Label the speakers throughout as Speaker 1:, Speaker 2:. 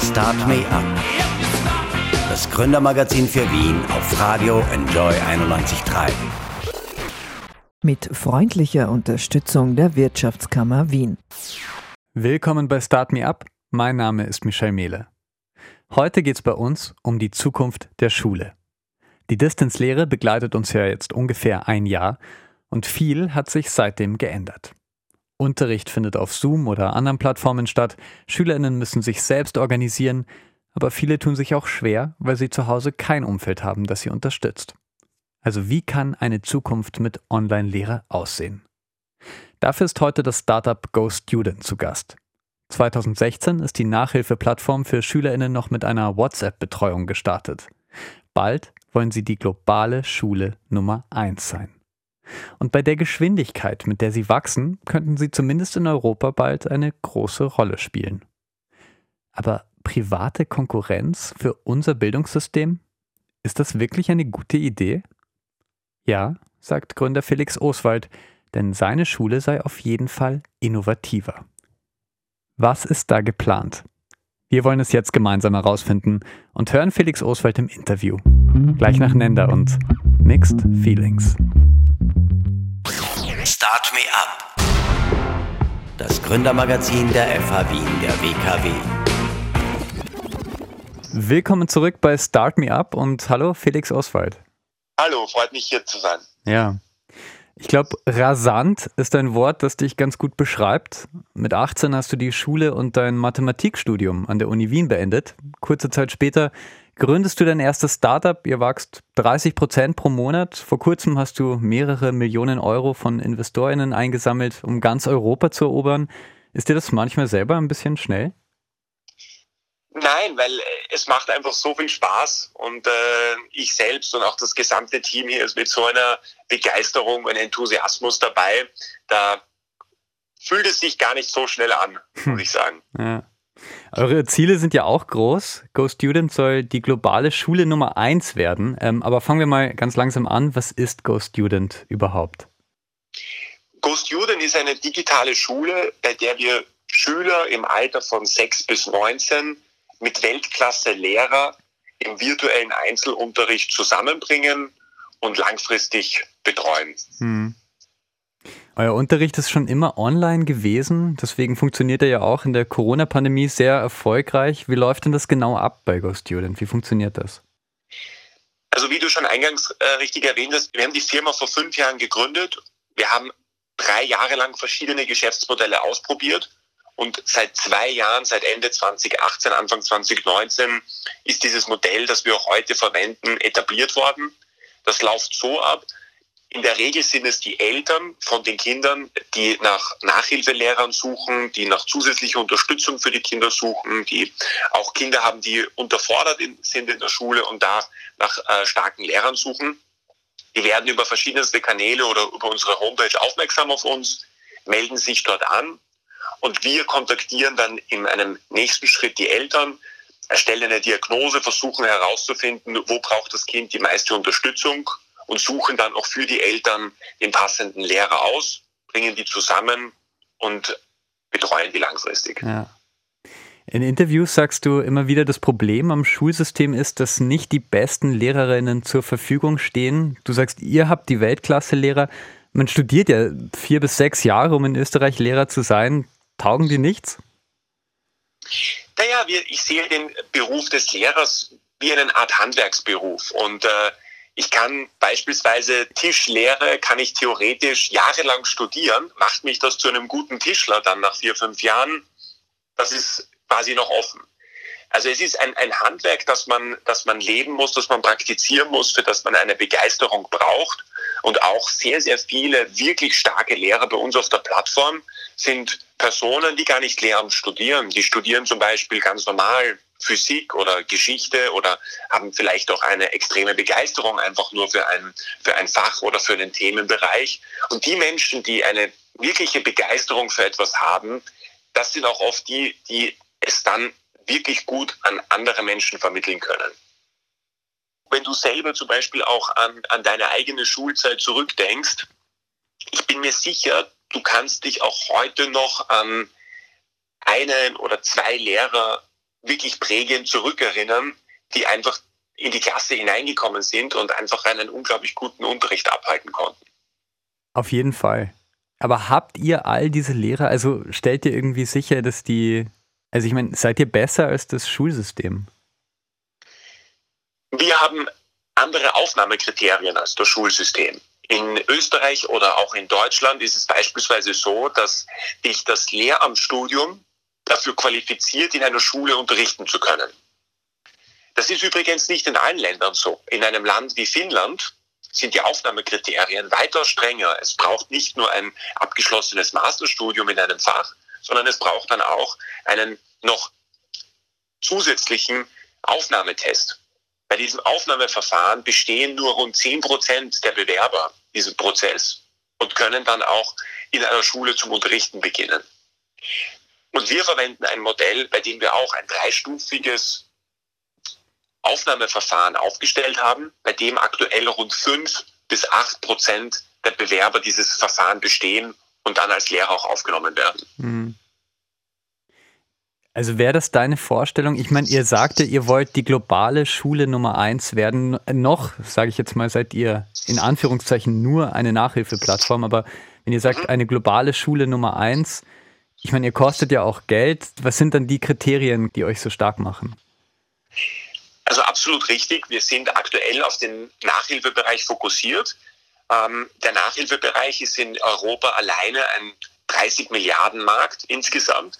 Speaker 1: Start Me Up. Das Gründermagazin für Wien auf Radio Enjoy 91.3.
Speaker 2: Mit freundlicher Unterstützung der Wirtschaftskammer Wien.
Speaker 3: Willkommen bei Start Me Up. Mein Name ist Michel Mehle. Heute geht es bei uns um die Zukunft der Schule. Die Distanzlehre begleitet uns ja jetzt ungefähr ein Jahr und viel hat sich seitdem geändert. Unterricht findet auf Zoom oder anderen Plattformen statt, Schülerinnen müssen sich selbst organisieren, aber viele tun sich auch schwer, weil sie zu Hause kein Umfeld haben, das sie unterstützt. Also wie kann eine Zukunft mit Online-Lehre aussehen? Dafür ist heute das Startup GoStudent zu Gast. 2016 ist die Nachhilfeplattform für Schülerinnen noch mit einer WhatsApp-Betreuung gestartet. Bald wollen sie die globale Schule Nummer 1 sein. Und bei der Geschwindigkeit, mit der sie wachsen, könnten sie zumindest in Europa bald eine große Rolle spielen. Aber private Konkurrenz für unser Bildungssystem? Ist das wirklich eine gute Idee? Ja, sagt Gründer Felix Oswald, denn seine Schule sei auf jeden Fall innovativer. Was ist da geplant? Wir wollen es jetzt gemeinsam herausfinden und hören Felix Oswald im Interview. Gleich nach Nender und Mixed Feelings.
Speaker 1: Start Me Up. Das Gründermagazin der FH Wien, der WKW.
Speaker 3: Willkommen zurück bei Start Me Up und hallo Felix Oswald.
Speaker 4: Hallo, freut mich hier zu sein.
Speaker 3: Ja. Ich glaube, rasant ist ein Wort, das dich ganz gut beschreibt. Mit 18 hast du die Schule und dein Mathematikstudium an der Uni Wien beendet. Kurze Zeit später gründest du dein erstes Startup. Ihr wachst 30 Prozent pro Monat. Vor kurzem hast du mehrere Millionen Euro von InvestorInnen eingesammelt, um ganz Europa zu erobern. Ist dir das manchmal selber ein bisschen schnell?
Speaker 4: Nein, weil äh, es macht einfach so viel Spaß und äh, ich selbst und auch das gesamte Team hier ist mit so einer Begeisterung und Enthusiasmus dabei. Da fühlt es sich gar nicht so schnell an, muss hm. ich sagen.
Speaker 3: Ja. Eure Ziele sind ja auch groß. Go Student soll die globale Schule Nummer eins werden. Ähm, aber fangen wir mal ganz langsam an. Was ist Go Student überhaupt?
Speaker 4: Go Student ist eine digitale Schule, bei der wir Schüler im Alter von 6 bis 19 mit Weltklasse-Lehrer im virtuellen Einzelunterricht zusammenbringen und langfristig betreuen. Hm.
Speaker 3: Euer Unterricht ist schon immer online gewesen, deswegen funktioniert er ja auch in der Corona-Pandemie sehr erfolgreich. Wie läuft denn das genau ab bei GoStudent? Wie funktioniert das?
Speaker 4: Also wie du schon eingangs äh, richtig erwähnt hast, wir haben die Firma vor fünf Jahren gegründet. Wir haben drei Jahre lang verschiedene Geschäftsmodelle ausprobiert und seit zwei Jahren, seit Ende 2018, Anfang 2019, ist dieses Modell, das wir auch heute verwenden, etabliert worden. Das läuft so ab. In der Regel sind es die Eltern von den Kindern, die nach Nachhilfelehrern suchen, die nach zusätzlicher Unterstützung für die Kinder suchen, die auch Kinder haben, die unterfordert sind in der Schule und da nach äh, starken Lehrern suchen. Die werden über verschiedenste Kanäle oder über unsere Homepage aufmerksam auf uns, melden sich dort an und wir kontaktieren dann in einem nächsten Schritt die Eltern, erstellen eine Diagnose, versuchen herauszufinden, wo braucht das Kind die meiste Unterstützung und suchen dann auch für die Eltern den passenden Lehrer aus, bringen die zusammen und betreuen die langfristig.
Speaker 3: Ja. In Interviews sagst du immer wieder, das Problem am Schulsystem ist, dass nicht die besten Lehrerinnen zur Verfügung stehen. Du sagst, ihr habt die Weltklasse-Lehrer. Man studiert ja vier bis sechs Jahre, um in Österreich Lehrer zu sein. Taugen die nichts?
Speaker 4: Naja, ich sehe den Beruf des Lehrers wie eine Art Handwerksberuf. Und äh, ich kann beispielsweise Tischlehre, kann ich theoretisch jahrelang studieren. Macht mich das zu einem guten Tischler dann nach vier, fünf Jahren? Das ist quasi noch offen. Also es ist ein, ein Handwerk, das man, das man leben muss, das man praktizieren muss, für das man eine Begeisterung braucht. Und auch sehr, sehr viele wirklich starke Lehrer bei uns auf der Plattform sind Personen, die gar nicht Lehramt studieren. Die studieren zum Beispiel ganz normal Physik oder Geschichte oder haben vielleicht auch eine extreme Begeisterung einfach nur für ein, für ein Fach oder für einen Themenbereich. Und die Menschen, die eine wirkliche Begeisterung für etwas haben, das sind auch oft die, die es dann wirklich gut an andere Menschen vermitteln können. Wenn du selber zum Beispiel auch an, an deine eigene Schulzeit zurückdenkst, ich bin mir sicher, du kannst dich auch heute noch an einen oder zwei Lehrer wirklich prägend zurückerinnern, die einfach in die Klasse hineingekommen sind und einfach einen unglaublich guten Unterricht abhalten konnten.
Speaker 3: Auf jeden Fall. Aber habt ihr all diese Lehrer, also stellt ihr irgendwie sicher, dass die, also ich meine, seid ihr besser als das Schulsystem?
Speaker 4: Wir haben andere Aufnahmekriterien als das Schulsystem. In Österreich oder auch in Deutschland ist es beispielsweise so, dass dich das Lehramtsstudium dafür qualifiziert, in einer Schule unterrichten zu können. Das ist übrigens nicht in allen Ländern so. In einem Land wie Finnland sind die Aufnahmekriterien weiter strenger. Es braucht nicht nur ein abgeschlossenes Masterstudium in einem Fach, sondern es braucht dann auch einen noch zusätzlichen Aufnahmetest. Bei diesem Aufnahmeverfahren bestehen nur rund 10 Prozent der Bewerber diesen Prozess und können dann auch in einer Schule zum Unterrichten beginnen. Und wir verwenden ein Modell, bei dem wir auch ein dreistufiges Aufnahmeverfahren aufgestellt haben, bei dem aktuell rund 5 bis 8 Prozent der Bewerber dieses Verfahren bestehen und dann als Lehrer auch aufgenommen werden. Mhm.
Speaker 3: Also wäre das deine Vorstellung? Ich meine, ihr sagte, ihr wollt die globale Schule Nummer eins werden. Noch, sage ich jetzt mal, seid ihr in Anführungszeichen nur eine Nachhilfeplattform, aber wenn ihr sagt, mhm. eine globale Schule Nummer eins, ich meine, ihr kostet ja auch Geld. Was sind dann die Kriterien, die euch so stark machen?
Speaker 4: Also absolut richtig. Wir sind aktuell auf den Nachhilfebereich fokussiert. Ähm, der Nachhilfebereich ist in Europa alleine ein 30 Milliarden Markt insgesamt.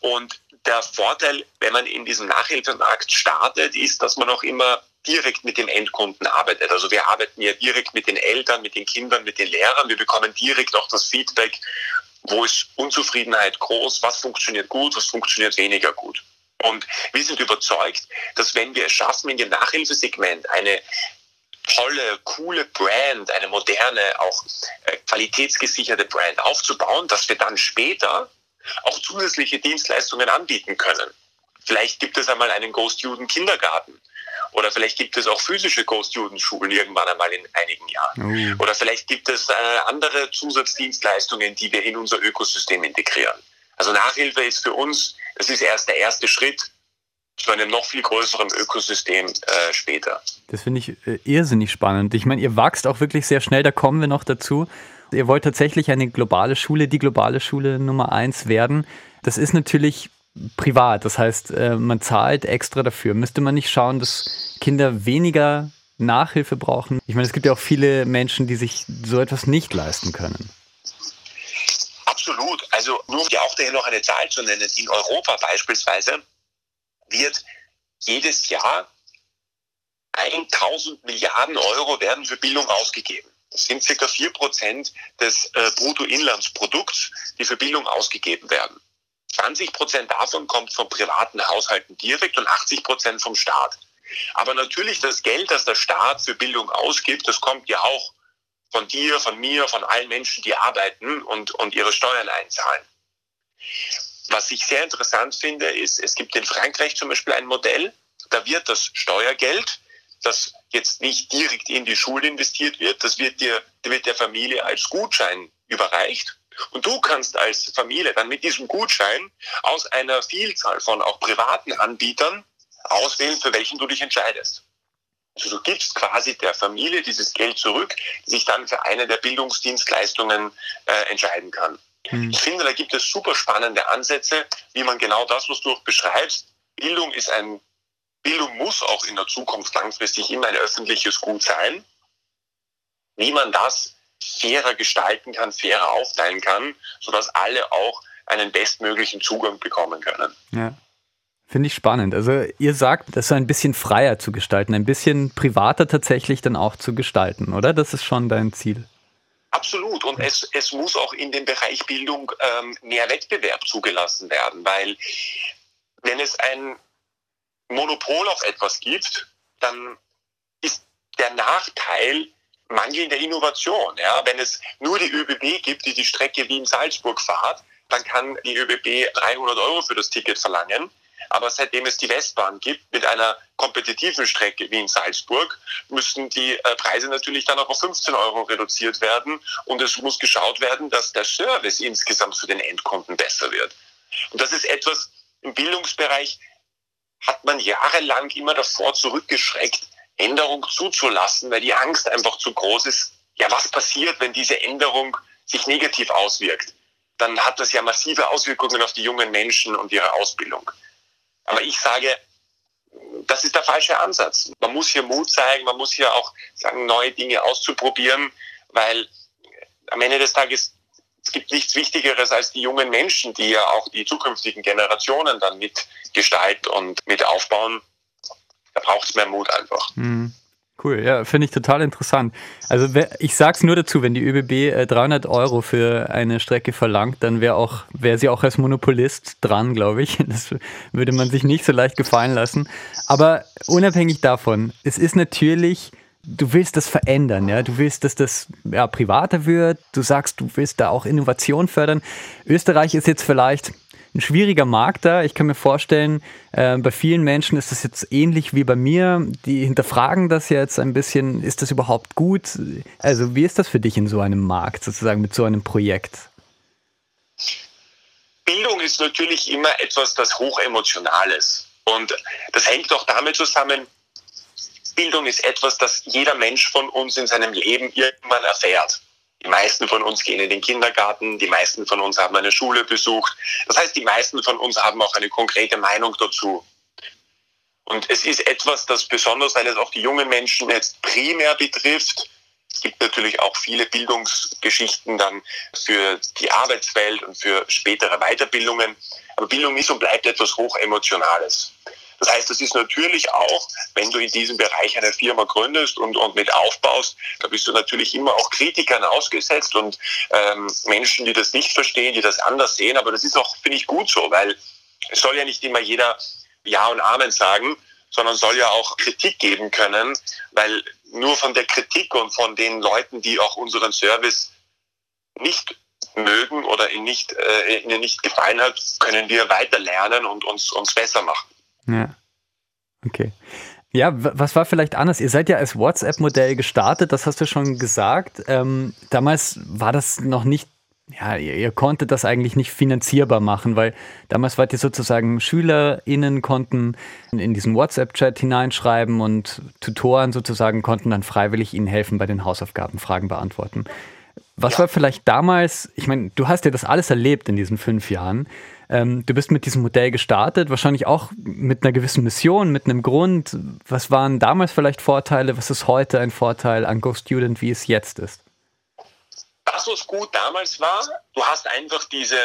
Speaker 4: Und der Vorteil, wenn man in diesem Nachhilfemarkt startet, ist, dass man auch immer direkt mit dem Endkunden arbeitet. Also wir arbeiten ja direkt mit den Eltern, mit den Kindern, mit den Lehrern. Wir bekommen direkt auch das Feedback, wo ist Unzufriedenheit groß, was funktioniert gut, was funktioniert weniger gut. Und wir sind überzeugt, dass wenn wir es schaffen, in dem Nachhilfesegment eine tolle, coole Brand, eine moderne, auch äh, qualitätsgesicherte Brand aufzubauen, dass wir dann später auch zusätzliche Dienstleistungen anbieten können. Vielleicht gibt es einmal einen Ghost-Juden Kindergarten. Oder vielleicht gibt es auch physische Ghost-Juden-Schulen irgendwann einmal in einigen Jahren. Oh. Oder vielleicht gibt es äh, andere Zusatzdienstleistungen, die wir in unser Ökosystem integrieren. Also Nachhilfe ist für uns, das ist erst der erste Schritt zu einem noch viel größeren Ökosystem äh, später.
Speaker 3: Das finde ich äh, irrsinnig spannend. Ich meine, ihr wachst auch wirklich sehr schnell, da kommen wir noch dazu. Ihr wollt tatsächlich eine globale Schule, die globale Schule Nummer eins werden. Das ist natürlich privat, das heißt, äh, man zahlt extra dafür. Müsste man nicht schauen, dass Kinder weniger Nachhilfe brauchen? Ich meine, es gibt ja auch viele Menschen, die sich so etwas nicht leisten können.
Speaker 4: Absolut. Also nur um dir auch daher noch eine Zahl zu nennen. In Europa beispielsweise wird jedes Jahr 1000 Milliarden Euro werden für Bildung ausgegeben. Das sind circa vier Prozent des äh, Bruttoinlandsprodukts, die für Bildung ausgegeben werden. 20 Prozent davon kommt von privaten Haushalten direkt und 80 Prozent vom Staat. Aber natürlich das Geld, das der Staat für Bildung ausgibt, das kommt ja auch von dir, von mir, von allen Menschen, die arbeiten und, und ihre Steuern einzahlen. Was ich sehr interessant finde, ist, es gibt in Frankreich zum Beispiel ein Modell, da wird das Steuergeld das jetzt nicht direkt in die Schule investiert wird, das wird dir, wird der Familie als Gutschein überreicht. Und du kannst als Familie dann mit diesem Gutschein aus einer Vielzahl von auch privaten Anbietern auswählen, für welchen du dich entscheidest. Also du gibst quasi der Familie dieses Geld zurück, die sich dann für eine der Bildungsdienstleistungen äh, entscheiden kann. Mhm. Ich finde, da gibt es super spannende Ansätze, wie man genau das, was du auch beschreibst. Bildung ist ein Bildung muss auch in der Zukunft langfristig immer ein öffentliches Gut sein. Wie man das fairer gestalten kann, fairer aufteilen kann, sodass alle auch einen bestmöglichen Zugang bekommen können.
Speaker 3: Ja. Finde ich spannend. Also ihr sagt, das so ein bisschen freier zu gestalten, ein bisschen privater tatsächlich dann auch zu gestalten, oder? Das ist schon dein Ziel.
Speaker 4: Absolut. Und es, es muss auch in dem Bereich Bildung ähm, mehr Wettbewerb zugelassen werden, weil wenn es ein Monopol auf etwas gibt, dann ist der Nachteil mangelnde Innovation. Ja? Wenn es nur die ÖBB gibt, die die Strecke Wien-Salzburg fahrt, dann kann die ÖBB 300 Euro für das Ticket verlangen. Aber seitdem es die Westbahn gibt mit einer kompetitiven Strecke Wien-Salzburg, müssen die äh, Preise natürlich dann auch auf 15 Euro reduziert werden. Und es muss geschaut werden, dass der Service insgesamt für den Endkunden besser wird. Und das ist etwas im Bildungsbereich, hat man jahrelang immer davor zurückgeschreckt, Änderung zuzulassen, weil die Angst einfach zu groß ist. Ja, was passiert, wenn diese Änderung sich negativ auswirkt? Dann hat das ja massive Auswirkungen auf die jungen Menschen und ihre Ausbildung. Aber ich sage, das ist der falsche Ansatz. Man muss hier Mut zeigen, man muss hier auch sagen, neue Dinge auszuprobieren, weil am Ende des Tages es gibt nichts Wichtigeres als die jungen Menschen, die ja auch die zukünftigen Generationen dann mitgestalten und mit aufbauen. Da braucht es mehr Mut einfach.
Speaker 3: Mhm. Cool, ja, finde ich total interessant. Also ich sag's nur dazu, wenn die ÖBB 300 äh, Euro für eine Strecke verlangt, dann wäre auch wäre sie auch als Monopolist dran, glaube ich. Das würde man sich nicht so leicht gefallen lassen. Aber unabhängig davon, es ist natürlich du willst das verändern, ja, du willst, dass das ja, privater wird, du sagst, du willst da auch Innovation fördern. Österreich ist jetzt vielleicht ein schwieriger Markt da. Ich kann mir vorstellen, äh, bei vielen Menschen ist das jetzt ähnlich wie bei mir. Die hinterfragen das jetzt ein bisschen, ist das überhaupt gut? Also wie ist das für dich in so einem Markt, sozusagen mit so einem Projekt?
Speaker 4: Bildung ist natürlich immer etwas, das hochemotional ist. Und das hängt auch damit zusammen, Bildung ist etwas, das jeder Mensch von uns in seinem Leben irgendwann erfährt. Die meisten von uns gehen in den Kindergarten, die meisten von uns haben eine Schule besucht. Das heißt, die meisten von uns haben auch eine konkrete Meinung dazu. Und es ist etwas, das besonders, weil es auch die jungen Menschen jetzt primär betrifft, es gibt natürlich auch viele Bildungsgeschichten dann für die Arbeitswelt und für spätere Weiterbildungen. Aber Bildung ist und bleibt etwas Hochemotionales. Das heißt, es ist natürlich auch, wenn du in diesem Bereich eine Firma gründest und, und mit aufbaust, da bist du natürlich immer auch Kritikern ausgesetzt und ähm, Menschen, die das nicht verstehen, die das anders sehen. Aber das ist auch, finde ich, gut so, weil es soll ja nicht immer jeder Ja und Amen sagen, sondern soll ja auch Kritik geben können, weil nur von der Kritik und von den Leuten, die auch unseren Service nicht mögen oder ihnen nicht, äh, ihnen nicht gefallen hat, können wir weiter lernen und uns, uns besser machen.
Speaker 3: Ja. Okay. Ja, was war vielleicht anders? Ihr seid ja als WhatsApp-Modell gestartet, das hast du schon gesagt. Ähm, damals war das noch nicht, ja, ihr, ihr, konntet das eigentlich nicht finanzierbar machen, weil damals wart ihr sozusagen SchülerInnen konnten in, in diesen WhatsApp-Chat hineinschreiben und Tutoren sozusagen konnten dann freiwillig ihnen helfen bei den Hausaufgaben, Fragen beantworten. Was ja. war vielleicht damals, ich meine, du hast ja das alles erlebt in diesen fünf Jahren. Ähm, du bist mit diesem Modell gestartet, wahrscheinlich auch mit einer gewissen Mission, mit einem Grund. Was waren damals vielleicht Vorteile? Was ist heute ein Vorteil an GoStudent, wie es jetzt ist?
Speaker 4: Das, was gut damals war, du hast einfach diese,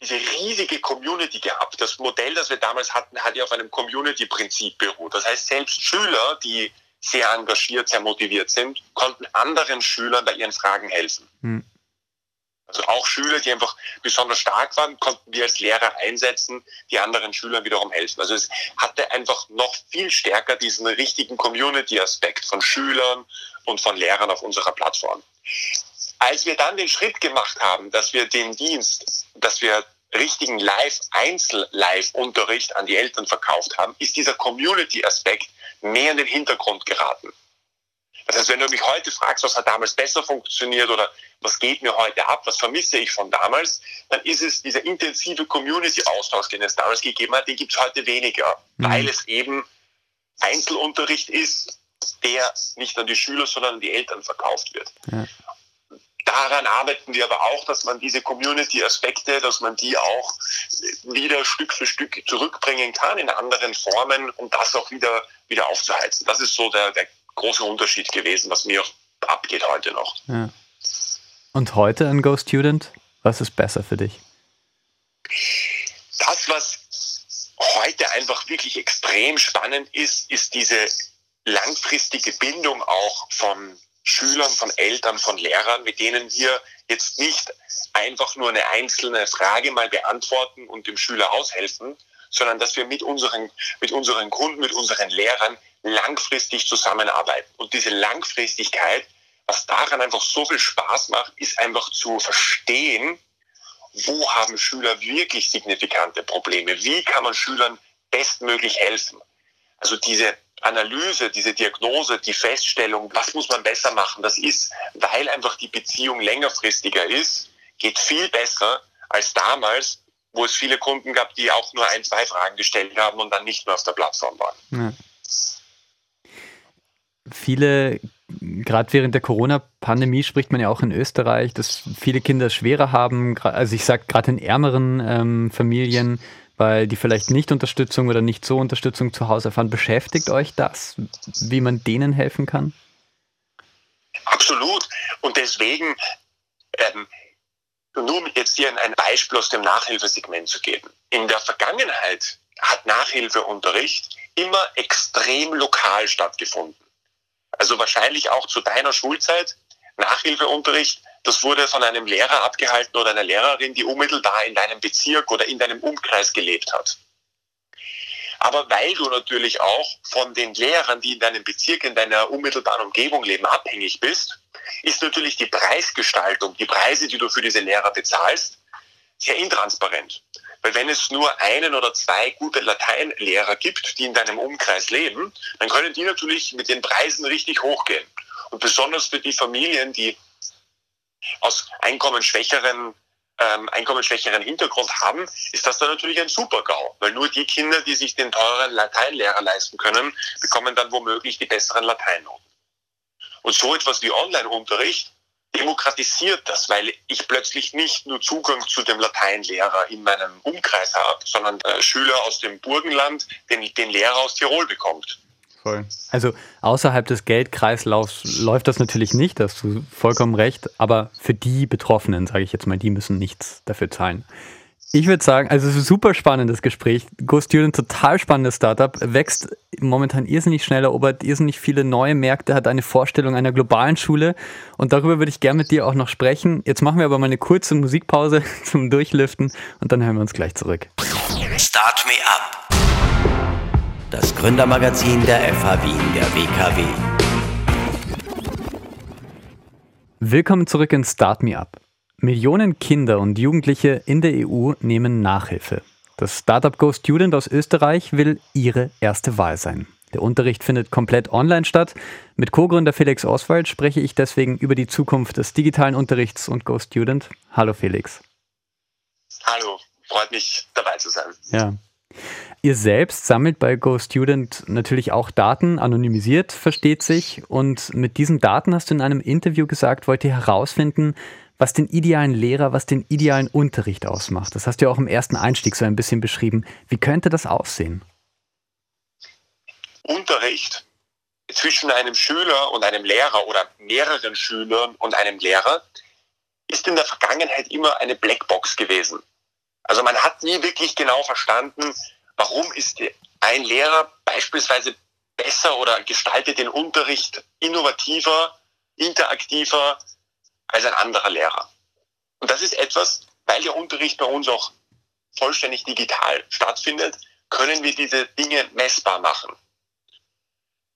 Speaker 4: diese riesige Community gehabt. Das Modell, das wir damals hatten, hat ja auf einem Community-Prinzip beruht. Das heißt, selbst Schüler, die sehr engagiert, sehr motiviert sind, konnten anderen Schülern bei ihren Fragen helfen. Hm. Also auch Schüler, die einfach besonders stark waren, konnten wir als Lehrer einsetzen, die anderen Schülern wiederum helfen. Also es hatte einfach noch viel stärker diesen richtigen Community-Aspekt von Schülern und von Lehrern auf unserer Plattform. Als wir dann den Schritt gemacht haben, dass wir den Dienst, dass wir richtigen Live-Einzel-Live-Unterricht an die Eltern verkauft haben, ist dieser Community-Aspekt mehr in den Hintergrund geraten. Das heißt, wenn du mich heute fragst, was hat damals besser funktioniert oder was geht mir heute ab, was vermisse ich von damals, dann ist es dieser intensive Community-Austausch, den es damals gegeben hat, den gibt es heute weniger, mhm. weil es eben Einzelunterricht ist, der nicht an die Schüler, sondern an die Eltern verkauft wird. Ja. Daran arbeiten wir aber auch, dass man diese Community-Aspekte, dass man die auch wieder Stück für Stück zurückbringen kann in anderen Formen, um das auch wieder, wieder aufzuheizen. Das ist so der, der großer Unterschied gewesen, was mir abgeht heute noch. Ja.
Speaker 3: Und heute ein Go Student? Was ist besser für dich?
Speaker 4: Das, was heute einfach wirklich extrem spannend ist, ist diese langfristige Bindung auch von Schülern, von Eltern, von Lehrern, mit denen wir jetzt nicht einfach nur eine einzelne Frage mal beantworten und dem Schüler aushelfen, sondern dass wir mit unseren, mit unseren Kunden, mit unseren Lehrern langfristig zusammenarbeiten. Und diese Langfristigkeit, was daran einfach so viel Spaß macht, ist einfach zu verstehen, wo haben Schüler wirklich signifikante Probleme? Wie kann man Schülern bestmöglich helfen? Also diese Analyse, diese Diagnose, die Feststellung, was muss man besser machen, das ist, weil einfach die Beziehung längerfristiger ist, geht viel besser als damals, wo es viele Kunden gab, die auch nur ein, zwei Fragen gestellt haben und dann nicht mehr auf der Plattform waren. Ja.
Speaker 3: Viele, gerade während der Corona-Pandemie spricht man ja auch in Österreich, dass viele Kinder schwerer haben, also ich sage gerade in ärmeren ähm, Familien, weil die vielleicht nicht Unterstützung oder nicht so Unterstützung zu Hause erfahren. Beschäftigt euch das, wie man denen helfen kann?
Speaker 4: Absolut. Und deswegen, ähm, nur jetzt hier ein Beispiel aus dem Nachhilfesegment zu geben. In der Vergangenheit hat Nachhilfeunterricht immer extrem lokal stattgefunden. Also wahrscheinlich auch zu deiner Schulzeit. Nachhilfeunterricht, das wurde von einem Lehrer abgehalten oder einer Lehrerin, die unmittelbar in deinem Bezirk oder in deinem Umkreis gelebt hat. Aber weil du natürlich auch von den Lehrern, die in deinem Bezirk, in deiner unmittelbaren Umgebung leben, abhängig bist, ist natürlich die Preisgestaltung, die Preise, die du für diese Lehrer bezahlst, sehr intransparent. Weil wenn es nur einen oder zwei gute Lateinlehrer gibt, die in deinem Umkreis leben, dann können die natürlich mit den Preisen richtig hochgehen. Und besonders für die Familien, die aus einkommensschwächeren ähm, einkommensschwächeren Hintergrund haben, ist das dann natürlich ein Super-GAU. Weil nur die Kinder, die sich den teuren Lateinlehrer leisten können, bekommen dann womöglich die besseren Lateinnoten. Und so etwas wie Online-Unterricht demokratisiert das, weil ich plötzlich nicht nur Zugang zu dem Lateinlehrer in meinem Umkreis habe, sondern äh, Schüler aus dem Burgenland den, den Lehrer aus Tirol bekommt.
Speaker 3: Voll. Also außerhalb des Geldkreislaufs läuft das natürlich nicht, da hast du vollkommen recht, aber für die Betroffenen, sage ich jetzt mal, die müssen nichts dafür zahlen. Ich würde sagen, also es ist ein super spannendes Gespräch. GoStudent, total spannendes Startup, wächst momentan irrsinnig schnell, erobert irrsinnig viele neue Märkte, hat eine Vorstellung einer globalen Schule und darüber würde ich gerne mit dir auch noch sprechen. Jetzt machen wir aber mal eine kurze Musikpause zum Durchlüften und dann hören wir uns gleich zurück.
Speaker 1: Start Me Up. Das Gründermagazin der FH Wien, der WKW.
Speaker 3: Willkommen zurück in Start Me Up. Millionen Kinder und Jugendliche in der EU nehmen Nachhilfe. Das Startup Go Student aus Österreich will ihre erste Wahl sein. Der Unterricht findet komplett online statt. Mit Co-Gründer Felix Oswald spreche ich deswegen über die Zukunft des digitalen Unterrichts und Go Student. Hallo Felix.
Speaker 4: Hallo, freut mich dabei zu sein.
Speaker 3: Ja. Ihr selbst sammelt bei Go Student natürlich auch Daten, anonymisiert, versteht sich. Und mit diesen Daten hast du in einem Interview gesagt, wollt ihr herausfinden, was den idealen Lehrer, was den idealen Unterricht ausmacht. Das hast du ja auch im ersten Einstieg so ein bisschen beschrieben. Wie könnte das aussehen?
Speaker 4: Unterricht zwischen einem Schüler und einem Lehrer oder mehreren Schülern und einem Lehrer ist in der Vergangenheit immer eine Blackbox gewesen. Also man hat nie wirklich genau verstanden, warum ist ein Lehrer beispielsweise besser oder gestaltet den Unterricht innovativer, interaktiver als ein anderer Lehrer. Und das ist etwas, weil der Unterricht bei uns auch vollständig digital stattfindet, können wir diese Dinge messbar machen.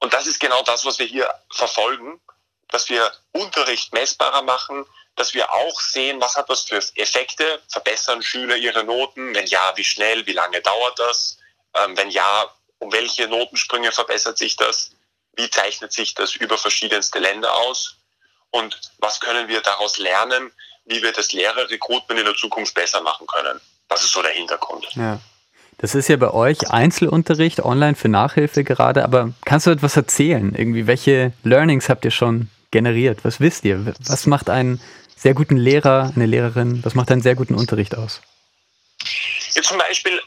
Speaker 4: Und das ist genau das, was wir hier verfolgen, dass wir Unterricht messbarer machen, dass wir auch sehen, was hat das für Effekte, verbessern Schüler ihre Noten, wenn ja, wie schnell, wie lange dauert das, ähm, wenn ja, um welche Notensprünge verbessert sich das, wie zeichnet sich das über verschiedenste Länder aus und was können wir daraus lernen, wie wir das Lehrerrekrutment in der Zukunft besser machen können. Das ist so der Hintergrund.
Speaker 3: Ja. Das ist ja bei euch Einzelunterricht online für Nachhilfe gerade, aber kannst du etwas erzählen? Irgendwie, welche Learnings habt ihr schon generiert? Was wisst ihr? Was macht einen sehr guten Lehrer, eine Lehrerin, was macht einen sehr guten Unterricht aus?
Speaker 4: Jetzt zum Beispiel,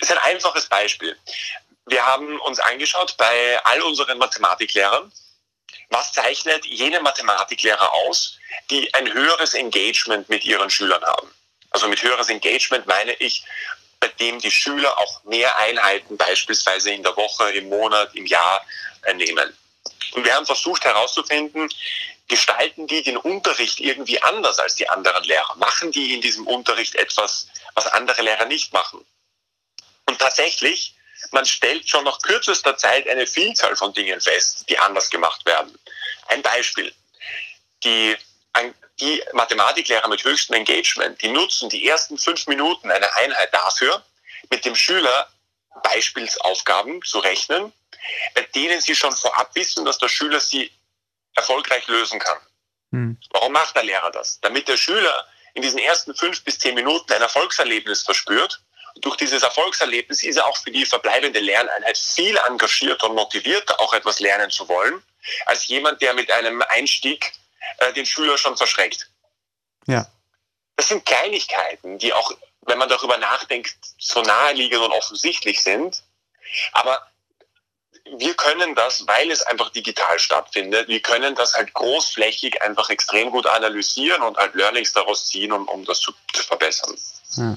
Speaker 4: ist ein einfaches Beispiel. Wir haben uns angeschaut bei all unseren Mathematiklehrern, was zeichnet jene Mathematiklehrer aus, die ein höheres Engagement mit ihren Schülern haben. Also mit höheres Engagement meine ich, bei dem die Schüler auch mehr Einheiten beispielsweise in der Woche, im Monat, im Jahr nehmen. Und wir haben versucht herauszufinden, gestalten die den Unterricht irgendwie anders als die anderen Lehrer? Machen die in diesem Unterricht etwas, was andere Lehrer nicht machen? Und tatsächlich man stellt schon nach kürzester Zeit eine Vielzahl von Dingen fest, die anders gemacht werden. Ein Beispiel. Die, die Mathematiklehrer mit höchstem Engagement, die nutzen die ersten fünf Minuten einer Einheit dafür, mit dem Schüler Beispielsaufgaben zu rechnen, bei denen sie schon vorab wissen, dass der Schüler sie erfolgreich lösen kann. Hm. Warum macht der Lehrer das? Damit der Schüler in diesen ersten fünf bis zehn Minuten ein Erfolgserlebnis verspürt, durch dieses Erfolgserlebnis ist er auch für die verbleibende Lerneinheit viel engagierter und motivierter, auch etwas lernen zu wollen, als jemand, der mit einem Einstieg äh, den Schüler schon verschreckt.
Speaker 3: Ja.
Speaker 4: Das sind Kleinigkeiten, die auch, wenn man darüber nachdenkt, so naheliegend und offensichtlich sind. Aber wir können das, weil es einfach digital stattfindet, wir können das halt großflächig einfach extrem gut analysieren und halt Learnings daraus ziehen, um, um das zu, zu verbessern. Ja.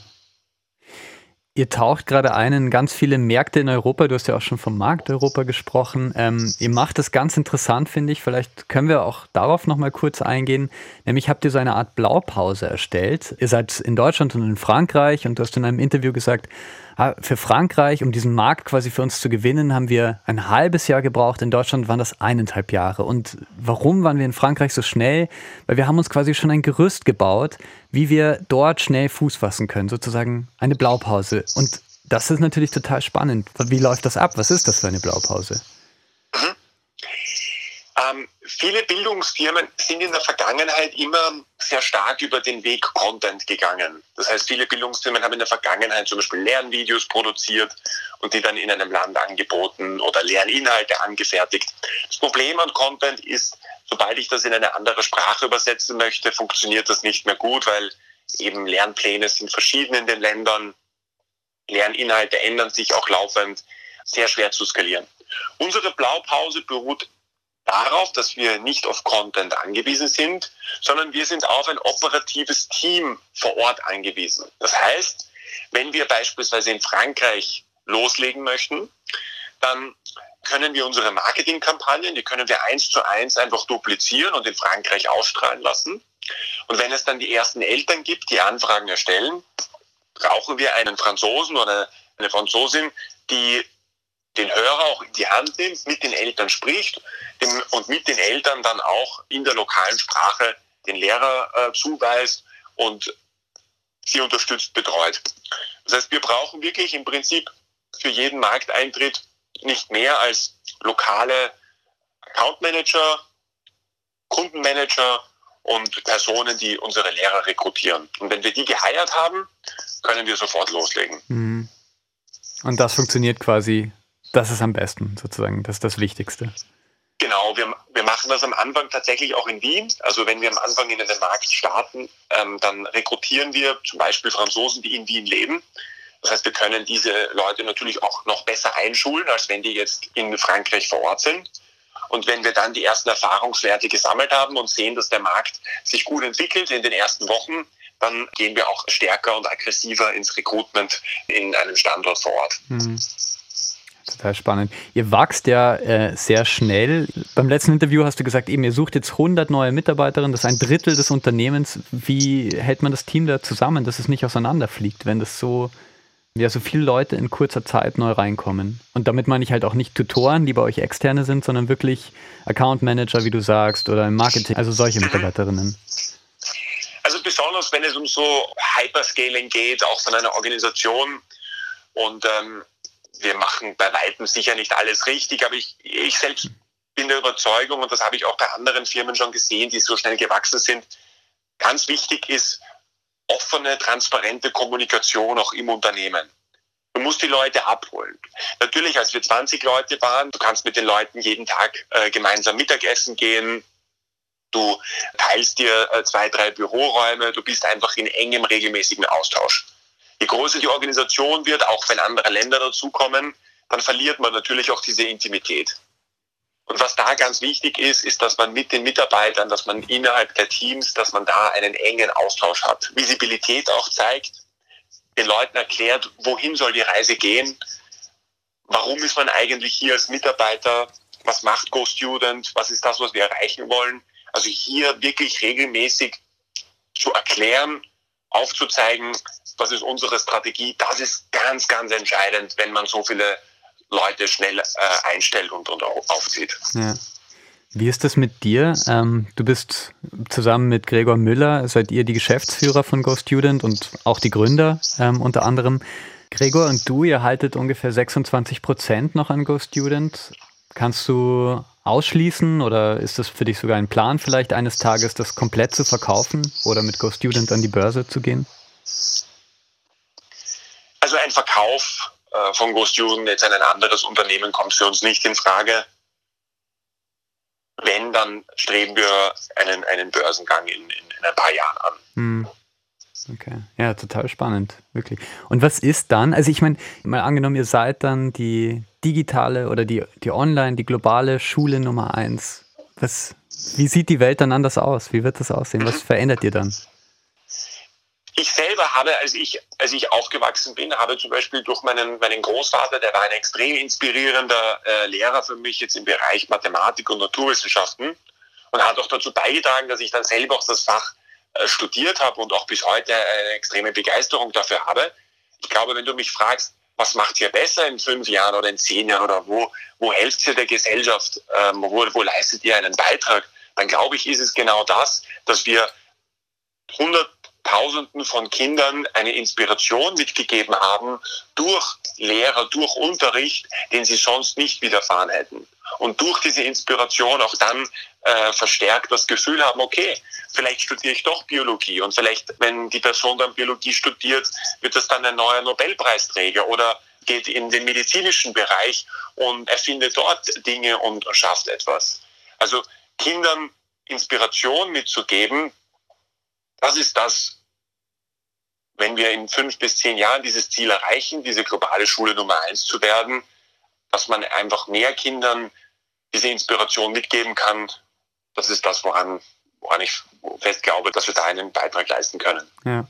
Speaker 3: Ihr taucht gerade ein in ganz viele Märkte in Europa. Du hast ja auch schon vom Markt Europa gesprochen. Ähm, ihr macht das ganz interessant, finde ich. Vielleicht können wir auch darauf nochmal kurz eingehen. Nämlich habt ihr so eine Art Blaupause erstellt. Ihr seid in Deutschland und in Frankreich und du hast in einem Interview gesagt, Ah, für Frankreich, um diesen Markt quasi für uns zu gewinnen, haben wir ein halbes Jahr gebraucht. In Deutschland waren das eineinhalb Jahre. Und warum waren wir in Frankreich so schnell? Weil wir haben uns quasi schon ein Gerüst gebaut, wie wir dort schnell Fuß fassen können. Sozusagen eine Blaupause. Und das ist natürlich total spannend. Wie läuft das ab? Was ist das für eine Blaupause? Mhm.
Speaker 4: Ähm, viele Bildungsfirmen sind in der Vergangenheit immer sehr stark über den Weg Content gegangen. Das heißt, viele Bildungsfirmen haben in der Vergangenheit zum Beispiel Lernvideos produziert und die dann in einem Land angeboten oder Lerninhalte angefertigt. Das Problem an Content ist, sobald ich das in eine andere Sprache übersetzen möchte, funktioniert das nicht mehr gut, weil eben Lernpläne sind verschieden in den Ländern. Lerninhalte ändern sich auch laufend, sehr schwer zu skalieren. Unsere Blaupause beruht darauf, dass wir nicht auf Content angewiesen sind, sondern wir sind auf ein operatives Team vor Ort angewiesen. Das heißt, wenn wir beispielsweise in Frankreich loslegen möchten, dann können wir unsere Marketingkampagnen, die können wir eins zu eins einfach duplizieren und in Frankreich ausstrahlen lassen. Und wenn es dann die ersten Eltern gibt, die Anfragen erstellen, brauchen wir einen Franzosen oder eine Franzosin, die den Hörer auch in die Hand nimmt, mit den Eltern spricht und mit den Eltern dann auch in der lokalen Sprache den Lehrer äh, zuweist und sie unterstützt, betreut. Das heißt, wir brauchen wirklich im Prinzip für jeden Markteintritt nicht mehr als lokale Account Manager, Kundenmanager und Personen, die unsere Lehrer rekrutieren. Und wenn wir die geheiert haben, können wir sofort loslegen. Mhm.
Speaker 3: Und das funktioniert quasi das ist am besten, sozusagen. Das ist das Wichtigste.
Speaker 4: Genau, wir, wir machen das am Anfang tatsächlich auch in Wien. Also wenn wir am Anfang in einen Markt starten, ähm, dann rekrutieren wir zum Beispiel Franzosen, die in Wien leben. Das heißt, wir können diese Leute natürlich auch noch besser einschulen, als wenn die jetzt in Frankreich vor Ort sind. Und wenn wir dann die ersten Erfahrungswerte gesammelt haben und sehen, dass der Markt sich gut entwickelt in den ersten Wochen, dann gehen wir auch stärker und aggressiver ins Recruitment in einem Standort vor Ort. Mhm.
Speaker 3: Total spannend. Ihr wachst ja äh, sehr schnell. Beim letzten Interview hast du gesagt, eben, ihr sucht jetzt 100 neue Mitarbeiterinnen, das ist ein Drittel des Unternehmens. Wie hält man das Team da zusammen, dass es nicht auseinanderfliegt, wenn das so, ja, so viele Leute in kurzer Zeit neu reinkommen? Und damit meine ich halt auch nicht Tutoren, die bei euch externe sind, sondern wirklich Account Manager, wie du sagst, oder im Marketing, also solche Mitarbeiterinnen.
Speaker 4: Also besonders, wenn es um so Hyperscaling geht, auch von einer Organisation und ähm, wir machen bei weitem sicher nicht alles richtig, aber ich, ich selbst bin der Überzeugung, und das habe ich auch bei anderen Firmen schon gesehen, die so schnell gewachsen sind, ganz wichtig ist offene, transparente Kommunikation auch im Unternehmen. Du musst die Leute abholen. Natürlich, als wir 20 Leute waren, du kannst mit den Leuten jeden Tag äh, gemeinsam Mittagessen gehen. Du teilst dir äh, zwei, drei Büroräume. Du bist einfach in engem, regelmäßigen Austausch. Je größer die Organisation wird, auch wenn andere Länder dazukommen, dann verliert man natürlich auch diese Intimität. Und was da ganz wichtig ist, ist, dass man mit den Mitarbeitern, dass man innerhalb der Teams, dass man da einen engen Austausch hat. Visibilität auch zeigt, den Leuten erklärt, wohin soll die Reise gehen, warum ist man eigentlich hier als Mitarbeiter, was macht GoStudent, was ist das, was wir erreichen wollen. Also hier wirklich regelmäßig zu erklären, aufzuzeigen, was ist unsere Strategie, das ist ganz, ganz entscheidend, wenn man so viele Leute schnell äh, einstellt und, und aufzieht. Ja.
Speaker 3: Wie ist das mit dir? Ähm, du bist zusammen mit Gregor Müller, seid ihr die Geschäftsführer von GoStudent und auch die Gründer ähm, unter anderem. Gregor und du, ihr haltet ungefähr 26 Prozent noch an GoStudent. Kannst du ausschließen oder ist das für dich sogar ein Plan, vielleicht eines Tages das komplett zu verkaufen oder mit GoStudent an die Börse zu gehen?
Speaker 4: Also ein Verkauf äh, von GoStudent jetzt an ein anderes Unternehmen kommt für uns nicht in Frage. Wenn, dann streben wir einen, einen Börsengang in, in, in ein paar Jahren an. Hm.
Speaker 3: Okay, ja, total spannend, wirklich. Und was ist dann, also ich meine, mal angenommen, ihr seid dann die digitale oder die, die online, die globale Schule Nummer eins. Was, wie sieht die Welt dann anders aus? Wie wird das aussehen? Was verändert ihr dann?
Speaker 4: Ich selber habe, als ich, als ich aufgewachsen bin, habe zum Beispiel durch meinen, meinen Großvater, der war ein extrem inspirierender äh, Lehrer für mich jetzt im Bereich Mathematik und Naturwissenschaften und hat auch dazu beigetragen, dass ich dann selber auch das Fach äh, studiert habe und auch bis heute eine extreme Begeisterung dafür habe. Ich glaube, wenn du mich fragst, was macht ihr besser in fünf Jahren oder in zehn Jahren oder wo, wo helft ihr der Gesellschaft, ähm, wo, wo leistet ihr einen Beitrag, dann glaube ich, ist es genau das, dass wir Hunderttausenden von Kindern eine Inspiration mitgegeben haben durch Lehrer, durch Unterricht, den sie sonst nicht widerfahren hätten. Und durch diese Inspiration auch dann äh, verstärkt das Gefühl haben, okay, vielleicht studiere ich doch Biologie und vielleicht, wenn die Person dann Biologie studiert, wird das dann ein neuer Nobelpreisträger oder geht in den medizinischen Bereich und erfindet dort Dinge und schafft etwas. Also Kindern Inspiration mitzugeben, das ist das, wenn wir in fünf bis zehn Jahren dieses Ziel erreichen, diese globale Schule Nummer eins zu werden, dass man einfach mehr Kindern diese Inspiration mitgeben kann, das ist das, woran, woran ich fest glaube, dass wir da einen Beitrag leisten können.
Speaker 3: Ja.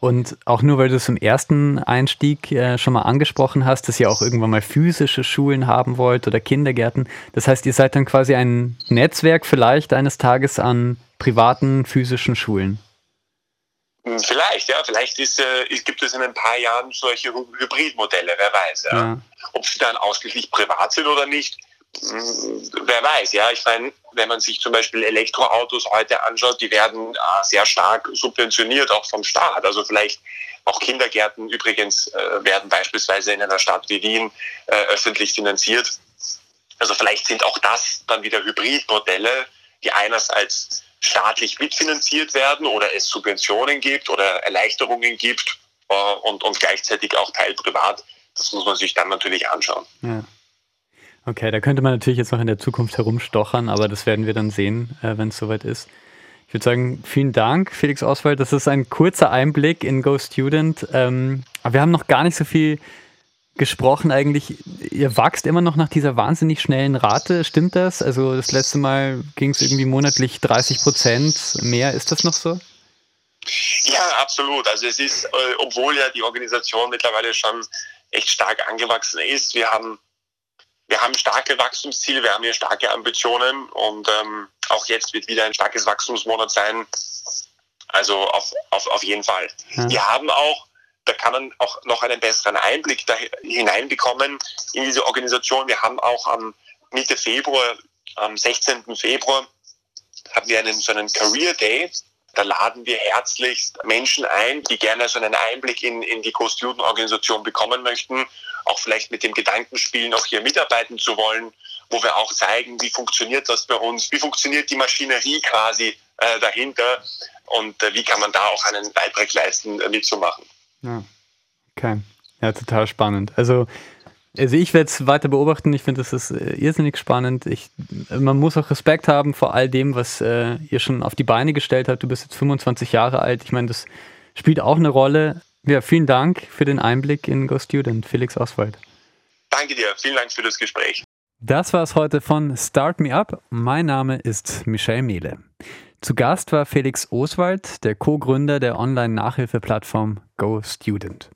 Speaker 3: Und auch nur, weil du es im ersten Einstieg äh, schon mal angesprochen hast, dass ihr auch irgendwann mal physische Schulen haben wollt oder Kindergärten. Das heißt, ihr seid dann quasi ein Netzwerk vielleicht eines Tages an privaten physischen Schulen.
Speaker 4: Hm, vielleicht, ja. Vielleicht ist, äh, gibt es in ein paar Jahren solche Hybridmodelle, wer weiß. Ja. ja. Ob sie dann ausschließlich privat sind oder nicht, hm, wer weiß, ja. Ich meine, wenn man sich zum Beispiel Elektroautos heute anschaut, die werden äh, sehr stark subventioniert, auch vom Staat. Also vielleicht auch Kindergärten übrigens äh, werden beispielsweise in einer Stadt wie Wien äh, öffentlich finanziert. Also vielleicht sind auch das dann wieder Hybridmodelle, die einerseits staatlich mitfinanziert werden oder es Subventionen gibt oder Erleichterungen gibt äh, und, und gleichzeitig auch teilprivat. Das muss man sich dann natürlich anschauen.
Speaker 3: Ja. Okay, da könnte man natürlich jetzt noch in der Zukunft herumstochern, aber das werden wir dann sehen, äh, wenn es soweit ist. Ich würde sagen, vielen Dank, Felix Oswald. Das ist ein kurzer Einblick in Go Student. Ähm, aber wir haben noch gar nicht so viel gesprochen eigentlich. Ihr wachst immer noch nach dieser wahnsinnig schnellen Rate. Stimmt das? Also das letzte Mal ging es irgendwie monatlich 30 Prozent mehr. Ist das noch so?
Speaker 4: Ja, absolut. Also es ist, äh, obwohl ja die Organisation mittlerweile schon echt stark angewachsen ist, wir haben wir haben starke Wachstumsziele, wir haben hier starke Ambitionen und ähm, auch jetzt wird wieder ein starkes Wachstumsmonat sein. Also auf, auf, auf jeden Fall. Ja. Wir haben auch, da kann man auch noch einen besseren Einblick da hineinbekommen in diese Organisation. Wir haben auch am Mitte Februar, am 16. Februar, haben wir einen, so einen Career Day. Da laden wir herzlichst Menschen ein, die gerne so einen Einblick in, in die Co-Student-Organisation bekommen möchten auch vielleicht mit dem Gedankenspielen auch hier mitarbeiten zu wollen, wo wir auch zeigen, wie funktioniert das bei uns, wie funktioniert die Maschinerie quasi äh, dahinter und äh, wie kann man da auch einen Beitrag leisten, äh, mitzumachen.
Speaker 3: Ja. Okay. Ja, total spannend. Also, also ich werde es weiter beobachten. Ich finde, das ist äh, irrsinnig spannend. Ich, man muss auch Respekt haben vor all dem, was äh, ihr schon auf die Beine gestellt habt. Du bist jetzt 25 Jahre alt. Ich meine, das spielt auch eine Rolle. Ja, vielen Dank für den Einblick in Go Student, Felix Oswald.
Speaker 4: Danke dir, vielen Dank für das Gespräch.
Speaker 3: Das war es heute von Start Me Up. Mein Name ist Michel Mehle. Zu Gast war Felix Oswald, der Co-Gründer der Online-Nachhilfeplattform Go Student.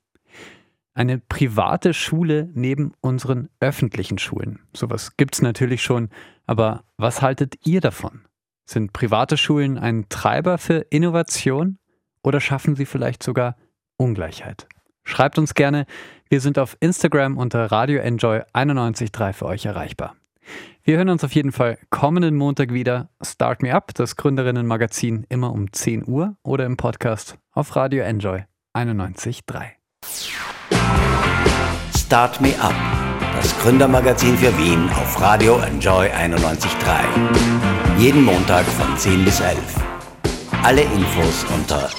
Speaker 3: Eine private Schule neben unseren öffentlichen Schulen. Sowas gibt es natürlich schon, aber was haltet ihr davon? Sind private Schulen ein Treiber für Innovation oder schaffen sie vielleicht sogar Ungleichheit. Schreibt uns gerne. Wir sind auf Instagram unter Radio Enjoy 91.3 für euch erreichbar. Wir hören uns auf jeden Fall kommenden Montag wieder. Start Me Up, das Gründerinnen-Magazin, immer um 10 Uhr oder im Podcast auf Radio Enjoy 91.3.
Speaker 1: Start Me Up das Gründermagazin für Wien auf Radio Enjoy 91.3. Jeden Montag von 10 bis 11. Alle Infos unter